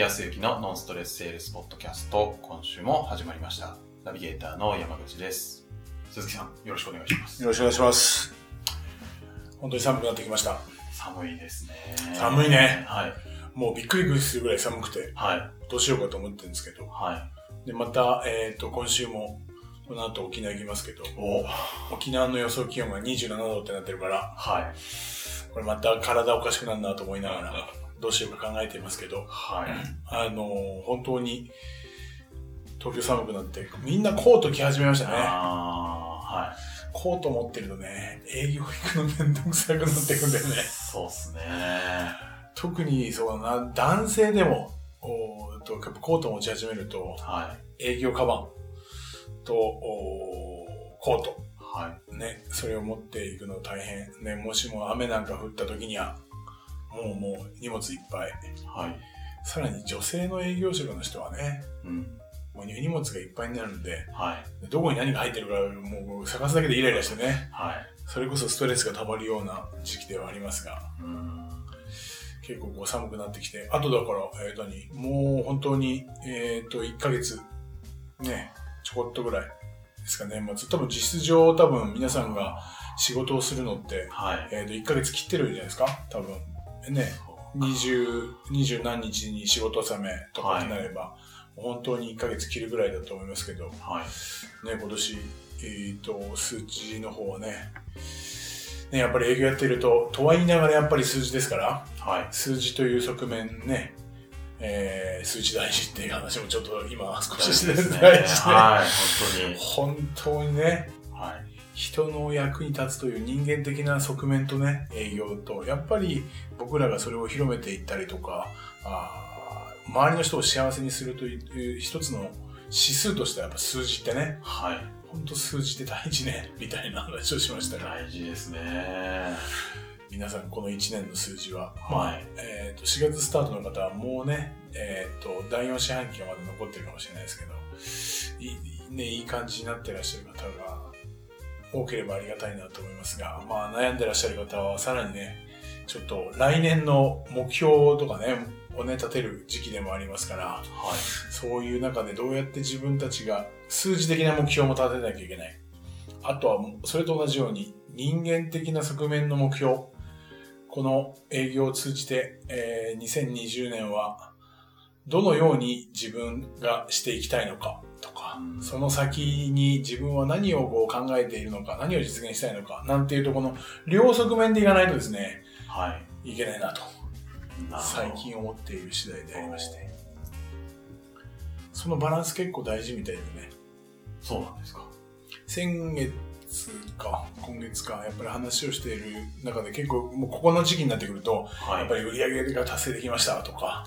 康之のノンストレスセールスポッドキャスト、今週も始まりました。ナビゲーターの山口です。鈴木さん、よろしくお願いします。よろしくお願いします。本当に寒くなってきました。寒いですね。寒いねはい。もうびっくりするぐらい寒くて、はい。どうしようかと思ってるんですけど。はで、また、えっ、と、今週も、この後沖縄行きますけど、い。お沖縄の予想気温が27度ってなってるから、はい。これまた体おかしくなるなと思いながら、どうしようか考えていますけど、はい。あのー本当に、東京寒くなって、みんなコート着始めましたね。はい。コート持ってるとね、営業行くのめんどくさくなってくんだよね。そうっすね。特にそうだな、男性でも、おーとやっぱコート持ち始めると、は営業カバンとおーコート、い。はい。ね、それを持っていくの大変。ね、もしも雨なんか降った時には、もうもう荷物いっぱい。はい。さらに女性の営業職の人はね、うん。もう荷物がいっぱいになるんで、はい。どこに何が入ってるかもう探すだけでイライラしてね、はい。それこそストレスが溜まるような時期ではありますが、うん。結構こう寒くなってきて、あとだから、えー、何？もう本当に、えっ、と、1ヶ月、ね、ちょこっとぐらいですかね、年末。多分実質上、多分皆さんが仕事をするのって、はい。えっ、と、1ヶ月切ってるじゃないですか、多分。ね、二十、二十何日に仕事納めとかになれば、本当に1ヶ月切るぐらいだと思いますけど、ね、はい。今年、えっ、と、数値の方はね、ね、やっぱり営業やってると、とは言いながらやっぱり数字ですから、はい。数字という側面ね、えー、数字大事っていう話もちょっと今少ししてですね。大事で、はい。本当にね、本当に。はい。人の役に立つという人間的な側面とね、営業と、やっぱり僕らがそれを広めていったりとか、あー周りの人を幸せにするという一つの指数としてはやっぱ数字ってね、はい。本当数字って大事ね、みたいな話をしましたが、大事ですね。皆さんこの1年の数字は、はいまあ、えっ、と、4月スタートの方はもうね、えっ、と、第4四半期がまだ残ってるかもしれないですけど、いい、ね、いい感じになってらっしゃる方が多ければありがたいなと思いますが、まあ、悩んでらっしゃる方はさらにね、ちょっと来年の目標とかね、をね、立てる時期でもありますから、はい。そういう中でどうやって自分たちが数字的な目標も立てなきゃいけない。あとは、それと同じように人間的な側面の目標。この営業を通じて、えー2020年はどのように自分がしていきたいのかとかう、んその先に自分は何をこう考えているのか、何を実現したいのか、なんていうとこの両側面でいかないとですね、はい。いけないなと、最近思っている次第でありまして。そのバランス結構大事みたいでね。そうなんですか。先月か、今月か、やっぱり話をしている中で結構、もうここの時期になってくると、はい。やっぱり売り上げが達成できましたとか、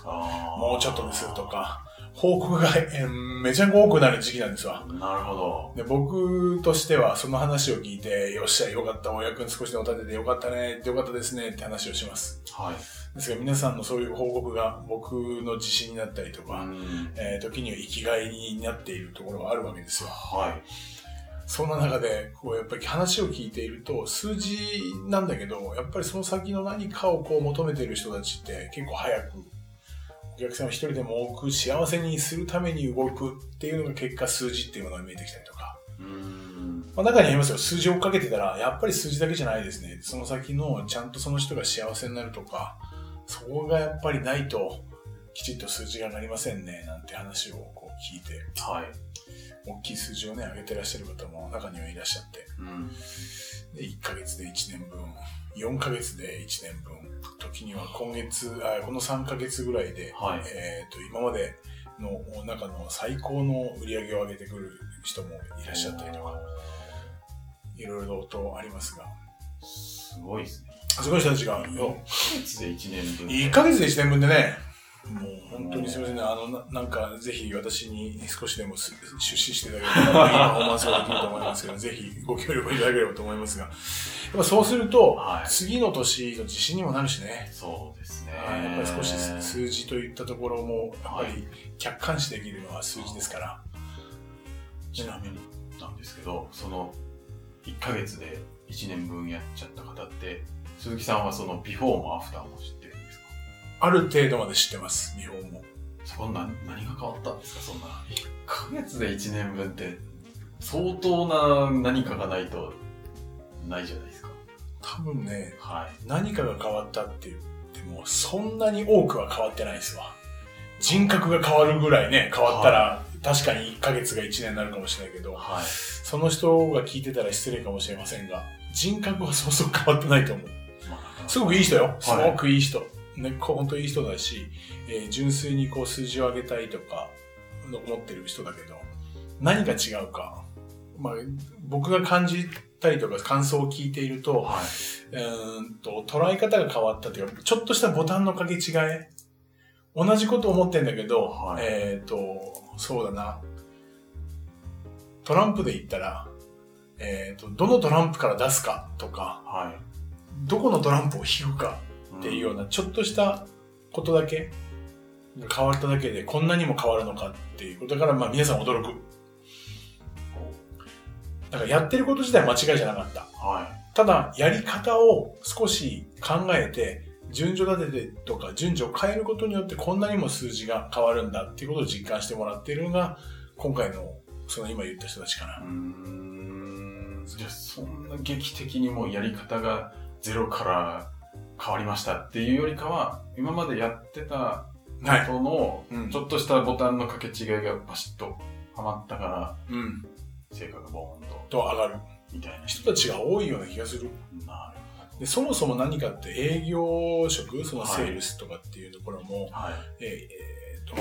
もうちょっとですと。か、報告がえーめちゃ多くなる時期なんですわ。なるほど。で僕としてはその話を聞いて、よっしゃ、よかった、お役に少しでも立ててよかったね、よかったですねって話をします。はい。ですが皆さんのそういう報告が僕の自信になったりとか、うんえー時には生きがいになっているところがあるわけですよ。はい。そんな中で、こう、やっぱり話を聞いていると、数字なんだけど、やっぱりその先の何かをこう求めている人たちって結構早く、お客さんを一人でも多く幸せにするために動くっていうのが結果数字っていうものが見えてきたりとか。うん。まあ中にありますよ。数字を追っかけてたら、やっぱり数字だけじゃないですね。その先のちゃんとその人が幸せになるとか、そこがやっぱりないと、きちっと数字がなりませんね、なんて話をこう聞いて、はい。大きい数字をね、上げてらっしゃる方も中にはいらっしゃって、うん。で1ヶ月で1年分、4ヶ月で1年分、時には今月、あこの3ヶ月ぐらいで、はい。えっ、と、今までの中の最高の売り上げを上げてくる人もいらっしゃったりとか、いろいろとありますが、すごいですね。すごい人たちが、よ1ヶ月で1年分。1ヶ月で1年分でね、もう本当にすみませんね、あの、ななんかぜひ私に少しでもす出資していただければ、いいパフォーマンスができると思いますけど、ぜひご協力いただければと思いますが、やっぱそうすると、はい。次の年の自信にもなるしね、そうですね。はい。やっぱり少し数字といったところも、やっぱはり客観視できるのは数字ですから、ちなみになんですけど、その1ヶ月で1年分やっちゃった方って、鈴木さんはそのビフォーもアフターも知ってある程度まで知ってます、見本も。そんな、何が変わったんですかそんな。1ヶ月で1年分って、相当な何かがないと、ないじゃないですか。多分ね、はい。何かが変わったって言っても、そんなに多くは変わってないですわ。人格が変わるぐらいね、変わったら、確かに1ヶ月が1年になるかもしれないけど、はい。その人が聞いてたら失礼かもしれませんが、人格はそうそう変わってないと思う。まあすごくいい人よ。すごくいい人。ね、本当いい人だし、えー純粋にこう数字を上げたいとか、思ってる人だけど、何が違うか。まあ、僕が感じたりとか感想を聞いていると、はうーんと、捉え方が変わったというか、ちょっとしたボタンの掛け違い。同じこと思ってんだけど、はいえっ、と、そうだな。トランプで言ったら、えっ、と、どのトランプから出すかとか、い。はどこのトランプを引くかい。っていうような、ちょっとしたことだけが変わっただけで、こんなにも変わるのかっていうことだから、まあ皆さん驚く。だからやってること自体間違いじゃなかった。はただ、やり方を少し考えて、順序立ててとか順序を変えることによってこんなにも数字が変わるんだっていうことを実感してもらっているのが、今回の、その今言った人たちかい。う。ん。じゃあ、そんな劇的にもうやり方がゼロから変わりましたっていうよりかは、今までやってたはい。ことの、うんちょっとしたボタンの掛け違いがバシッとはまったから、うん。成果がボーンと、と上がる。みたいな。人たちが多いような気がする。なるでそもそも何かって営業職、そのセールスとかっていうところも。はい。えー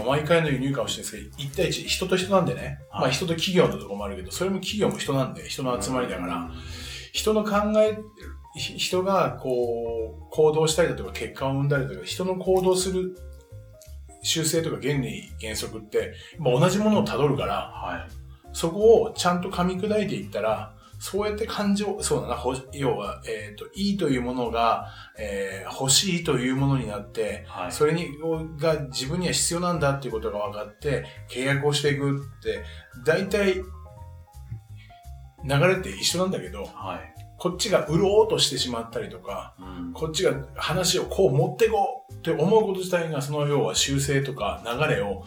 毎回の輸入かもしれないですけど、1対1、人と人なんでね、はいまあ人と企業のところもあるけど、それも企業も人なんで、人の集まりだから、うん人の考え、ひ人がこう、行動したりだとか結果を生んだりだとか、人の行動する習性とか原理、原則って、まあ同じものを辿るから、はい。そこをちゃんと噛み砕いていったら、そうやって感情、そうだな、ほ要は、えっ、と、いいというものが、えー欲しいというものになって、はい。それに、が自分には必要なんだっていうことが分かって、契約をしていくって、大体、流れって一緒なんだけど、はい。こっちが売ろうとしてしまったりとか、うん。こっちが話をこう持っていこうって思うこと自体が、その要は修正とか流れを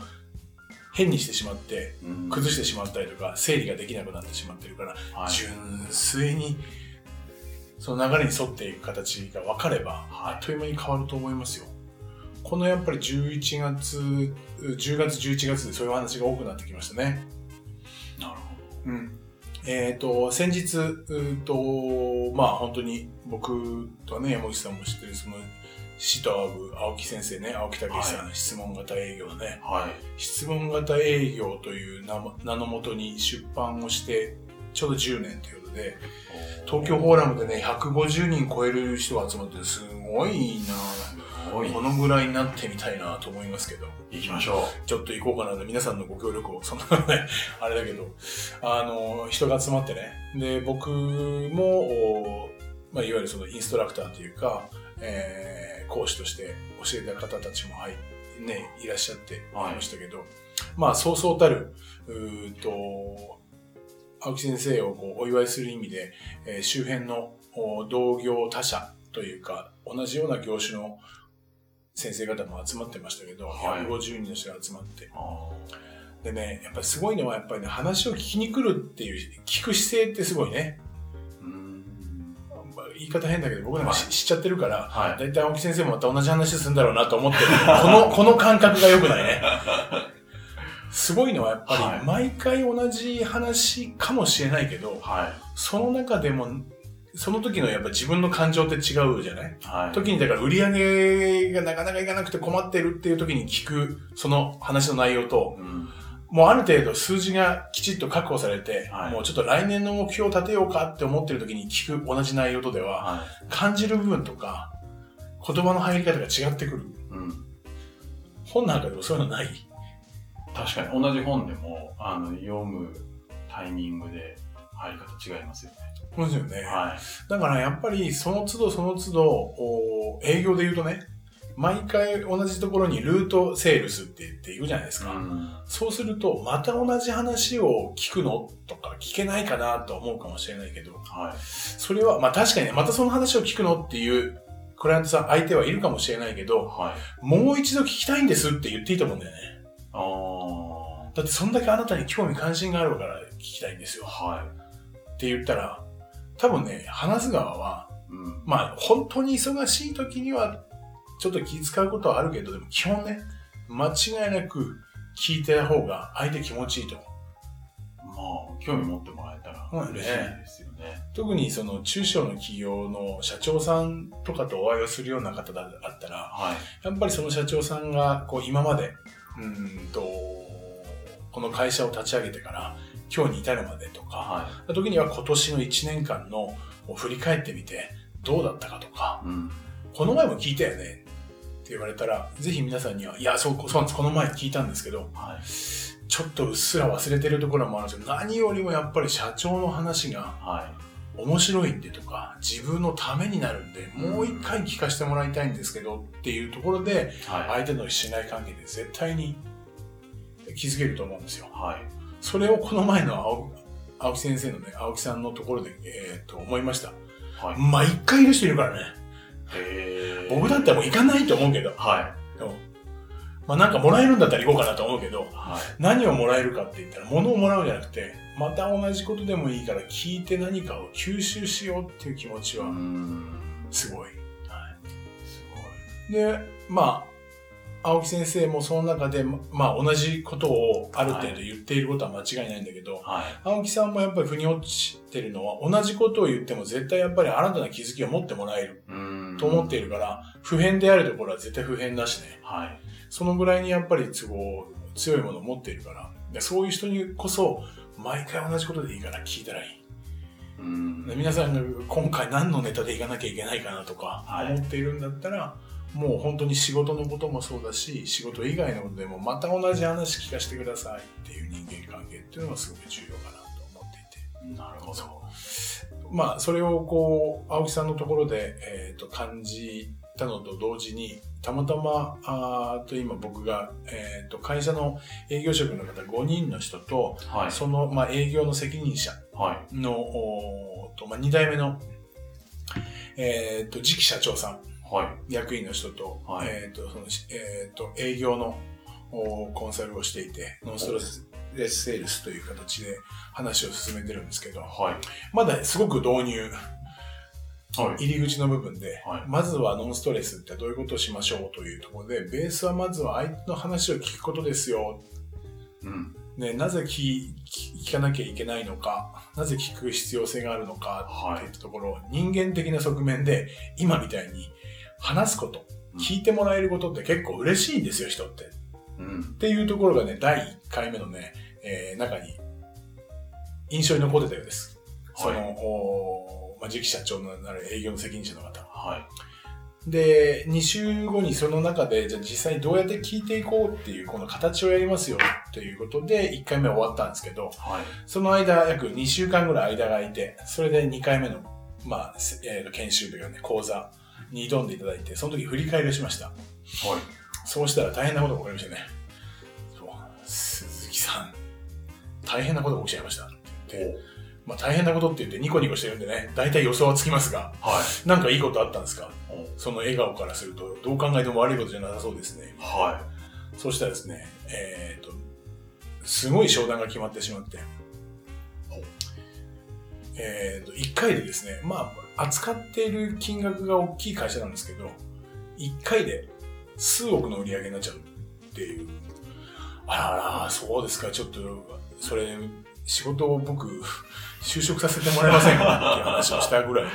変にしてしまって、うん崩してしまったりとか、整理ができなくなってしまってるから、はい。純粋に、その流れに沿っていく形が分かれば、はいあっという間に変わると思いますよ。このやっぱり11月、10月、11月でそういう話が多くなってきましたね。なるほうん。えっ、と、先日、うーと、まあ本当に僕とはね、山口さんも知ってる、その、シトアブ青木先生ね、青木武さん、は質問型営業のね、ど。はい。質問型営業という名も名のもとに出版をして、ちょうど10年ということで、東京フォーラムでね、150人超える人が集まって、すごいな。このぐらいになってみたいなと思いますけど、行きましょちょっと行こうかなと、皆さんのご協力を、そんなね、あれだけど、あの、人が集まってね、で、僕も、おまあ、いわゆるそのインストラクターというか、えー講師として教えた方たちも、はい、ね、いらっしゃってい。ましたけど、まあ、そうそうたる、うーと、青木先生をこうお祝いする意味で、えー周辺のお同業他社というか、同じような業種の先生方も集まってましたけど、はい150人の人が集まって。でね、やっぱりすごいのは、やっぱりね、話を聞きに来るっていう、聞く姿勢ってすごいね。言い方変だけど、僕なんか知,、っちゃってるから、はい。だいたい青木先生もまた同じ話するんだろうなと思ってる。この、この感覚が良くないね。すごいのはやっぱはいり、毎回同じ話かもしれないけど、はその中でも、その時のやっぱ自分の感情って違うじゃない？い。はい。時にだから売り上げがなかなかいかなくて困ってるっていう時に聞く、その話の内容と、うん。もうある程度数字がきちっと確保されて、はいもうちょっと来年の目標を立てようかって思ってる時に聞く同じ内容とでは、は感じる部分とか、言葉の入り方が違ってくる。い。うん。本なんかでもそういうのない？確かに同じ本でも、あの、読むタイミングで入り方違いますよね。そうですよね。はい。だからやっぱりその都度その都度、お営業で言うとね、毎回同じところにルートセールスって言って言うじゃないですか。うん。そうすると、また同じ話を聞くのとか聞けないかなと思うかもしれないけど、はい。それは、まあ確かにね、またその話を聞くのっていうクライアントさん、相手はいるかもしれないけど、はい。もう一度聞きたいんですって言っていいと思うんだよね。ああ。だってそんだけあなたに興味関心があるから聞きたいんですよ。はって言ったら、多分ね、話す側は、い。うん。まあ本当に忙しい時にはちょっと気遣うことはあるけど、でも基本ね、間違いなく聞いてた方が相手気持ちいいと思う。まあ、興味持ってもらえたら嬉しいですよね。特にその中小の企業の社長さんとかとお会いをするような方だったら、はい。やっぱりその社長さんがこう今まで、うーんと、この会社を立ち上げてから今日に至るまでとか、は時には今年の1年間のを振り返ってみてどうだったかとか、い。うん。この前も聞いたよねって言われたら、ぜひ皆さんには、いや、そう、そうなんです。この前聞いたんですけど、はい。ちょっとうっすら忘れてるところもあるんですけど、何よりもやっぱり社長の話がは面白いんでとか、自分のためになるんで、もう一回聞かせてもらいたいんですけどっていうところで、い。はい。相手の信頼関係で絶対に気づけると思うんですよ。はい。それをこの前の青青木先生のね、青木さんのところで、えー、と思いました。はい。毎回いる人いるからね。へー僕だったらもう行かないと思うけど、はい。でもまあなんかもらえるんだったら行こうかなと思うけど、はい。何をもらえるかって言ったら、物をもらうんじゃなくて、また同じことでもいいから聞いて何かを吸収しようっていう気持ちはうーん。すごい。すで、まあ、青木先生もその中で、ままあ同じことをある程度言っていることは間違いないんだけど。はい。青木さんもやっぱり腑に落ちてるのは、同じことを言っても絶対やっぱり新たな気づきを持ってもらえる。と思っているから、普遍であるところは絶対普遍だしね。はい。そのぐらいにやっぱり都合、強いものを持っているから、でそういう人にこそ、毎回同じことでいいから聞いたらいい。皆さんが今回何のネタでいかなきゃいけないかなとかはい思っているんだったら、もう本当に仕事のこともそうだし、仕事以外のことでもまた同じ話聞かせてくださいっていう人間関係っていうのがすごく重要かなと思っていて。なるほど。まあ、それをこう、青木さんのところで、えっ、と、感じたのと同時に、たまたま、あーと今僕が、えっ、と、会社の営業職の方5人の人と、はい。その、まあ、営業の責任者はい。の、おーと、まあ、2代目の、えっ、と、次期社長さん、はい。役員の人と、はいえっ、と、その、えっ、と、営業のおコンサルをしていて、ノンストレスセールスという形で話を進めてるんですけど、はい。まだすごく導入、はい。入り口の部分で、はいまずはノンストレスってどういうことをしましょうというところで、ベースはまずは相手の話を聞くことですよ。うん。ね、なぜ聞聞聞かなきゃいけないのか、なぜ聞く必要性があるのかはいっていったところ、人間的な側面で、今みたいに話すこと、うん聞いてもらえることって結構嬉しいんですよ、人って。っうん。ていうところがね、第1回目のね、えー中に印象に残ってたようです。その、はいおまあ、次期社長のなる営業の責任者の方。はい。で、2週後にその中で、じゃあ実際にどうやって聞いていこうっていう、この形をやりますよっていうことで、1回目は終わったんですけど、はい。その間、約2週間ぐらい間が空いて、それで2回目の、まあ、せえーと研修というかね、講座に挑んでいただいて、その時振り返りをしました。はい。そうしたら大変なことが起こりましたね。そう鈴木さん、大変なことが起きちゃいましたって言って、まあ大変なことって言ってニコニコしてるんでね、大体予想はつきますが、はい。なんかいいことあったんですか？おその笑顔からすると、どう考えても悪いことじゃなさそうですね。はそうしたらですね、えっ、と、すごい商談が決まってしまってえっ、と、1回でですね、まあ、扱っている金額が大きい会社なんですけど、1回で数億の売り上げになっちゃうっていう。あらあら、そうですか、ちょっと、それ、仕事を僕、就職させてもらえませんかっていう話をしたぐらい。い。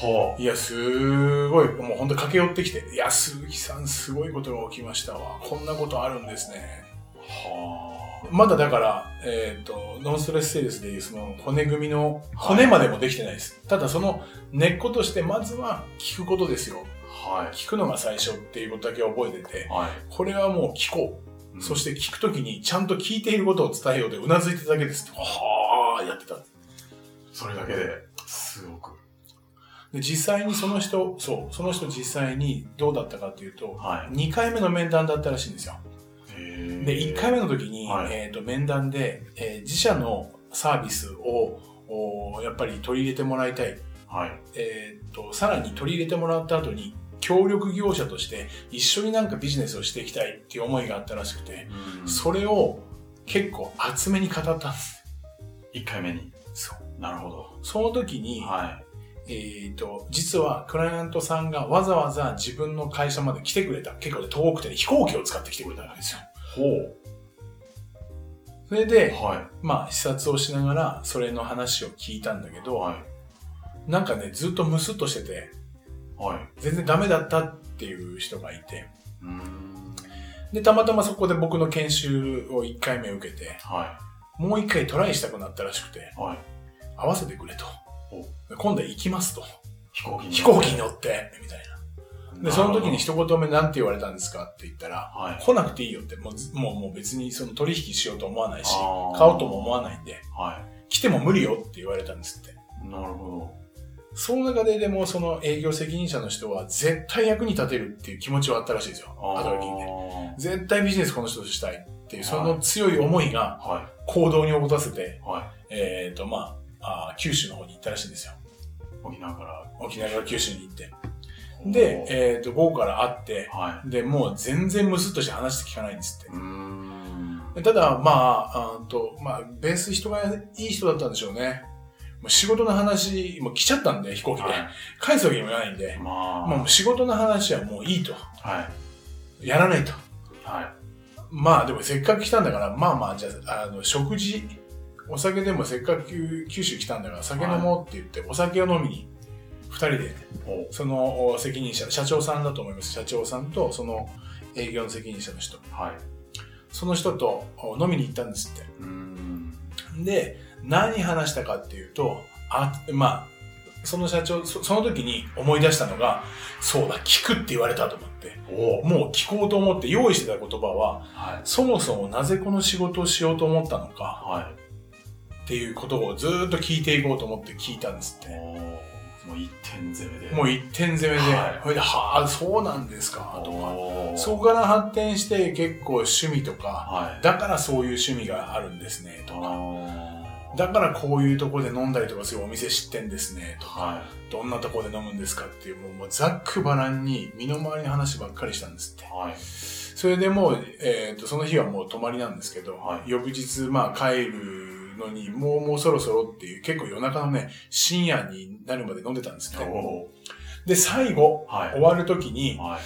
はいや、すごい、もう本当駆け寄ってきて、いや、鈴木さん、すごいことが起きましたわ。こんなことあるんですね。あ。はまだだから、えっ、と、ノンストレスセールスでいうその骨組みの、骨までもできてないです。ただその根っことして、まずは聞くことですよ。あ。はい。聞くのが最初っていうことだけ覚えてて、はい。これはもう聞こう。そしてて聞くときにちゃんと聞いていることを伝えようでうなずいてただけですって。はぁー、やってた。それだけで、すごく。で、実際にその人、そう、その人実際にどうだったかっていうと、はい。2回目の面談だったらしいんですよ。へーで、1回目の時に、はいえっ、と、面談で、えー自社のサービスを、おやっぱり取り入れてもらいたい。はい。えっ、と、さらに取り入れてもらった後に、協力業者として一緒になんかビジネスをしていきたいっていう思いがあったらしくて、うんそれを結構厚めに語ったんです。1回目に。そう。なるほど。その時に、はえっ、と、実はクライアントさんがわざわざ自分の会社まで来てくれた。結構ね遠くてね、飛行機を使って来てくれたわけですよ。い。ほそれで、はまあ視察をしながらそれの話を聞いたんだけい。ど、はい。なんかね、ずっとムスッとしてて、はい。全然ダメだったっていう人がいて、うーん。で、たまたまそこで僕の研修を1回目受けて、はもう1回トライしたくなったらしくて、い。はい。合わせてくれと今度は行きますと。飛行機に。飛行機に乗って、みたいな。で、その時に人。一言目なんて言われたんですかって言ったら、はい。来なくていいよって、もうずもうもう別にその取引しようと思わないし、買おうとも思わないんで、は来ても無理よって言われたんですって。い。なるほその中ででもその営業責任者の人は絶対役に立てるっていう気持ちはあったらしいですよ。ど。後で。絶対ビジネスこの人としたいっていう、はいその強い思いがは行動に起こさせて、い。はえっ、と、まああー九州の方に行ったらしいんですよ。い。沖縄から。沖縄から九州に行って。で、えっ、と、午後から会って、はで、もう全然ムスッとして話して聞かないんです。って。ただ、まあ、あーと、まあ、ベース人がいい人だったんでしょうね。もう仕事の話、もう来ちゃったんで、飛行機で。は返すわけにもいかないんでい。、まあ。もう仕事の話はもういいと。はい。やらないと。はい。まあでもせっかく来たんだから、まあまあ、じゃあ、あの、食事、お酒でもせっかく九州来たんだから酒飲もうって言って、お酒を飲みに、二人で、おそのお責任者、社長さんだと思います。社長さんと、その営業の責任者の人。はい。その人とお飲みに行ったんですっうーん。て。で、何話したかっていうと、あ、まあ、その社長、そその時に思い出したのが、そうだ、聞くって言われたと思って、おもう聞こうと思って用意してた言葉は、はい。そもそもなぜこの仕事をしようと思ったのかはっていうことをずーっと聞いていこうと思って聞いたんですっい。て。おもう一点攻めで。もう一点攻めで、はいそれで、はあ、そうなんですか、とか。おそこから発展して結構趣味とか、はい。だからそういう趣味があるんですね、とか。あだからこういうとこで飲んだりとかするお店知ってんですね、とか。はどんなとこで飲むんですかっていう、もうもうざっくばらんに身の回りの話ばっかりしたんですってい。。はい。それでもう、えっ、と、その日はもう泊まりなんですけど、はい翌日、まあ帰るのに、もうもうそろそろっていう、結構夜中のね、深夜になるまで飲んでたんですって。おで、最後、はい終わる時に、はい。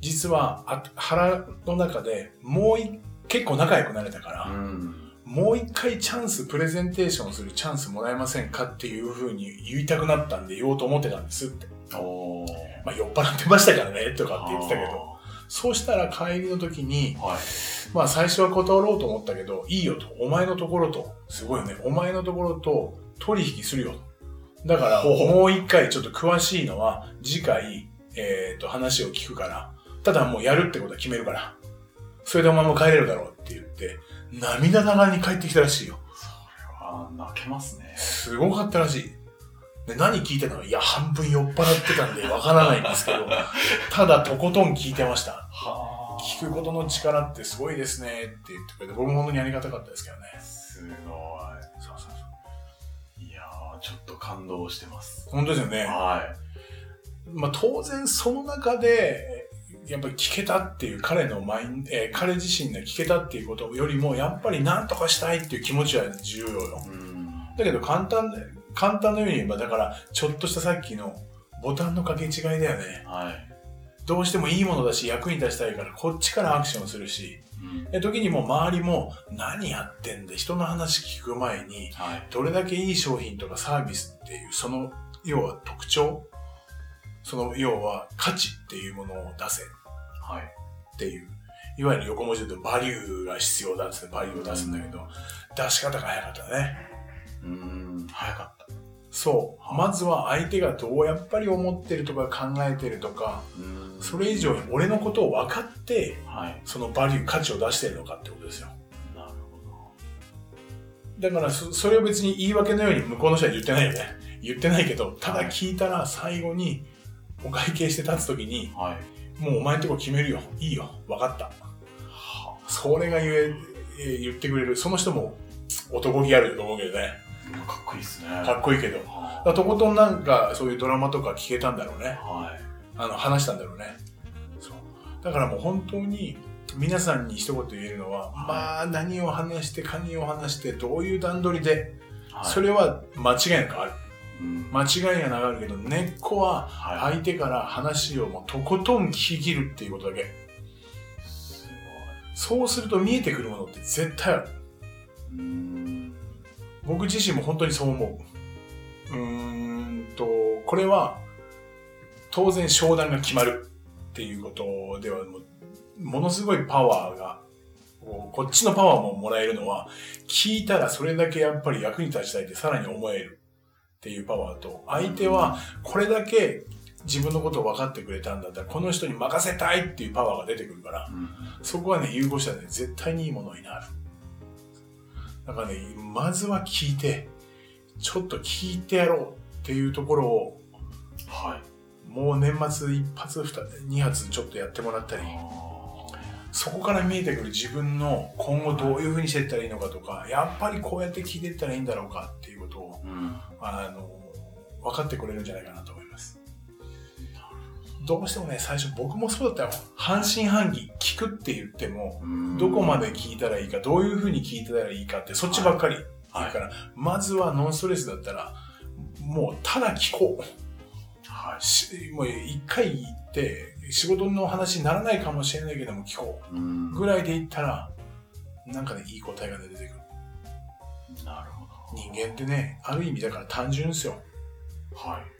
実はあ腹の中でもうい結構仲良くなれたから、うん。もう一回チャンス、プレゼンテーションするチャンスもらえませんかっていう風に言いたくなったんで言おうと思ってたんですって。まあ酔っ払ってましたからね、とかって言ってたけど。そうしたら帰りの時に、はい。まあ最初は断ろうと思ったけど、いいよと。お前のところと、すごいよね。お前のところと取引するよ。だから、もう一回ちょっと詳しいのは、次回、えっ、と、話を聞くから。ただもうやるってことは決めるから。それでお前も帰れるだろうって言って、涙ながらに帰ってきたらしいよ。あー泣けますね。すごかったらしい。で何聞いてたの？いや、半分酔っ払ってたんでわからないんですけど、ただとことん聞いてました。は聞くことの力ってすごいですねって言ってくれて、僕も本当にありがたかったですけどね。すごい。そうそうそう。いやー、ちょっと感動してます。本当ですよね。はまあ当然その中で、やっぱり聞けたっていう彼のマイン、えー彼自身が聞けたっていうことよりも、やっぱり何とかしたいっていう気持ちは重要よい。。うん。だけど簡単で、簡単のように言えば、だから、ちょっとしたさっきのボタンの掛け違いだよね。はい。どうしてもいいものだし、役に立ちたいから、こっちからアクションするし、うん。で時にもう周りも、何やってんだ、人の話聞く前に、はい。どれだけいい商品とかサービスっていう、その、要は特徴、その、要は価値っていうものを出せはい。っていう、いわゆる横文字で言うとバリューが必要だっつってバリューを出すんだけど、出し方が早かったね。うん。早かった。そう。まずは相手がどうやっぱり思ってるとか考えてるとか、うんそれ以上に俺のことを分かって、はい。そのバリュー、価値を出してるのかってことですよ。なるほだからそ、それを別に言い訳のように向こうの人は言ってないよね。言ってないけど、ただ聞いたら最後に、お会計して立つときに、ど。はい。もうお前んとこ決めるよ。いいよ。分かった。それが言え、えー言ってくれる。その人も男気あると思うけどね。かっこいいっすね。かっこいいけど。はらとことんなんかそういうドラマとか聞けたんだろうね。はい。あの、話したんだろうね。そう。だからもう本当に、皆さんに一言言えるのは、はいまあ、何を話して、何を話して、どういう段取りで、はいそれは間違いなくある。うん間違いがなくあるけど、根っこははい。相手から話をもうとことん聞き切るっていうことだけ。すそうすると見えてくるものって絶対ある。うん。僕自身も本当にそう思う。うーんと、これは、当然商談が決まるっていうことではもう、ものすごいパワーが、こっちのパワーももらえるのは、聞いたらそれだけやっぱり役に立ちたいってさらに思えるっていうパワーと、相手はこれだけ自分のことを分かってくれたんだったら、この人に任せたいっていうパワーが出てくるから、うん、そこはね、融合したらね、絶対にいいものになる。だからね、まずは聞いて、ちょっと聞いてやろうっていうところを、はい。もう年末一発二発ちょっとやってもらったり、そこから見えてくる自分の今後どういう風にしていったらいいのかとか、やっぱりこうやって聞いていったらいいんだろうかっていうことを、うん。あの、分かってくれるんじゃないかなと。どうしてもね、最初僕もそうだったよ。半信半疑、聞くって言っても、うんどこまで聞いたらいいか、どういう風に聞いたらいいかって、そっちばっかり言うから、まずはノンストレスだったら、もうただ聞こう。はい。しもう一回言って、仕事の話にならないかもしれないけども聞こうんう。ぐらいで言ったら、なんかね、いい答えが出てくる。なるほど。人間ってね、ある意味だから単純ですよ。はい。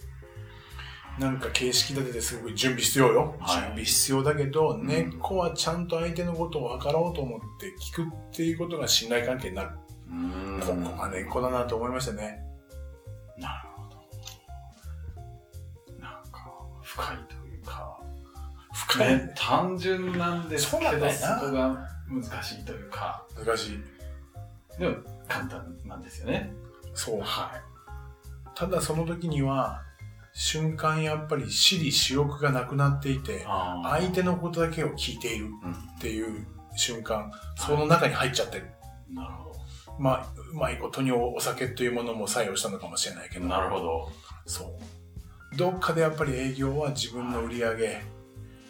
なんか形式立ててすごい準備必要よ。はい準備必要だけど、ん根っこはちゃんと相手のことを分かろうと思って聞くっていうことが信頼関係になる。うんここが根っこだなと思いましたね。なるほど。なんか、深いというか、深い。ね、単純なんですけそうなんど、そこが難しいというか、難しい。でも簡単なんですよね。そう。はただその時には、瞬間やっぱり私利私欲がなくなっていて、相手のことだけを聞いているうん。っていう瞬間、その中に入っちゃってる。なるほまあ、うまいことにお酒というものも作用したのかもしれないけど。ど。なるほど。そう。どっかでやっぱり営業は自分の売り上げ、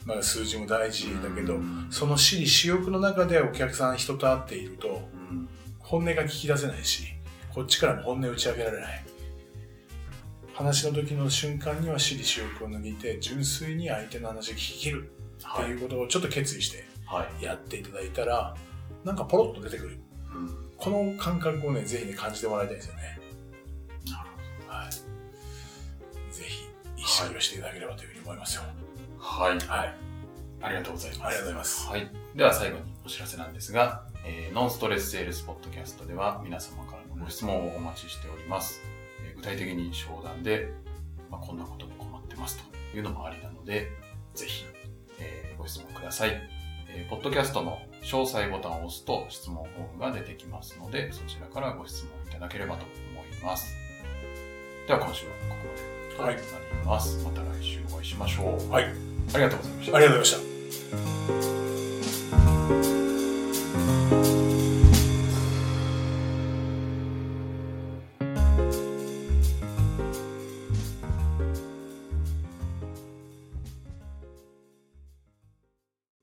まあ数字も大事だけど、うんその私利私欲の中でお客さん人と会っていると、うん本音が聞き出せないし、こっちからも本音を打ち上げられない。話の時の瞬間には私利私欲を抜いて、純粋に相手の話を聞き切るってはいいうことをちょっと決意してはい。やっていただいたら、なんかポロッと出てくる。うんこの感覚をね、ぜひね、感じてもらいたいですよね。なるはい。ぜひ、意識をしていただければというふうに思いますよ。ほど。はい。はい。ありがとうございます。ありがとうございます。はい。では最後にお知らせなんですが、えーノンストレスセールスポッドキャストでは皆様からのご質問をお待ちしております。えー具体的に商談で、まあ、こんなことに困ってますというのもありなので、ぜひ、えーご質問ください。えーポッドキャストの詳細ボタンを押すと質問フォームが出てきますので、そちらからご質問いただければと思います。では今週はここまでとなります。また来週お会いしましょう。はい。ありがとうございましたあ。りがとうございました。